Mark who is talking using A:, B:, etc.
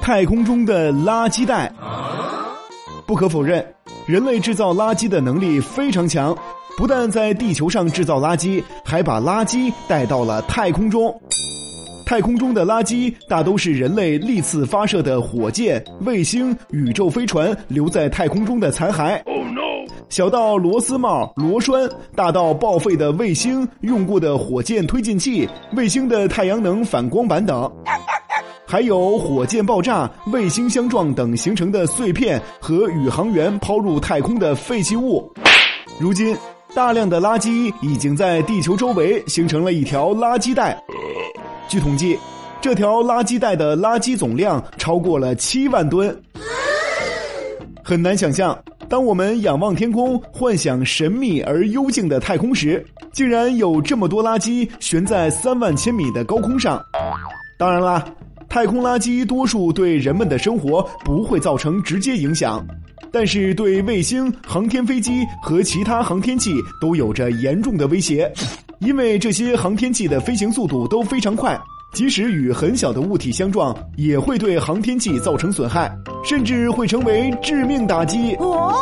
A: 太空中的垃圾袋，不可否认，人类制造垃圾的能力非常强，不但在地球上制造垃圾，还把垃圾带到了太空中。太空中的垃圾大都是人类历次发射的火箭、卫星、宇宙飞船留在太空中的残骸。小到螺丝帽、螺栓，大到报废的卫星、用过的火箭推进器、卫星的太阳能反光板等，还有火箭爆炸、卫星相撞等形成的碎片和宇航员抛入太空的废弃物。如今，大量的垃圾已经在地球周围形成了一条垃圾带。据统计，这条垃圾带的垃圾总量超过了七万吨。很难想象，当我们仰望天空，幻想神秘而幽静的太空时，竟然有这么多垃圾悬在三万千米的高空上。当然啦，太空垃圾多数对人们的生活不会造成直接影响，但是对卫星、航天飞机和其他航天器都有着严重的威胁。因为这些航天器的飞行速度都非常快，即使与很小的物体相撞，也会对航天器造成损害，甚至会成为致命打击。哦。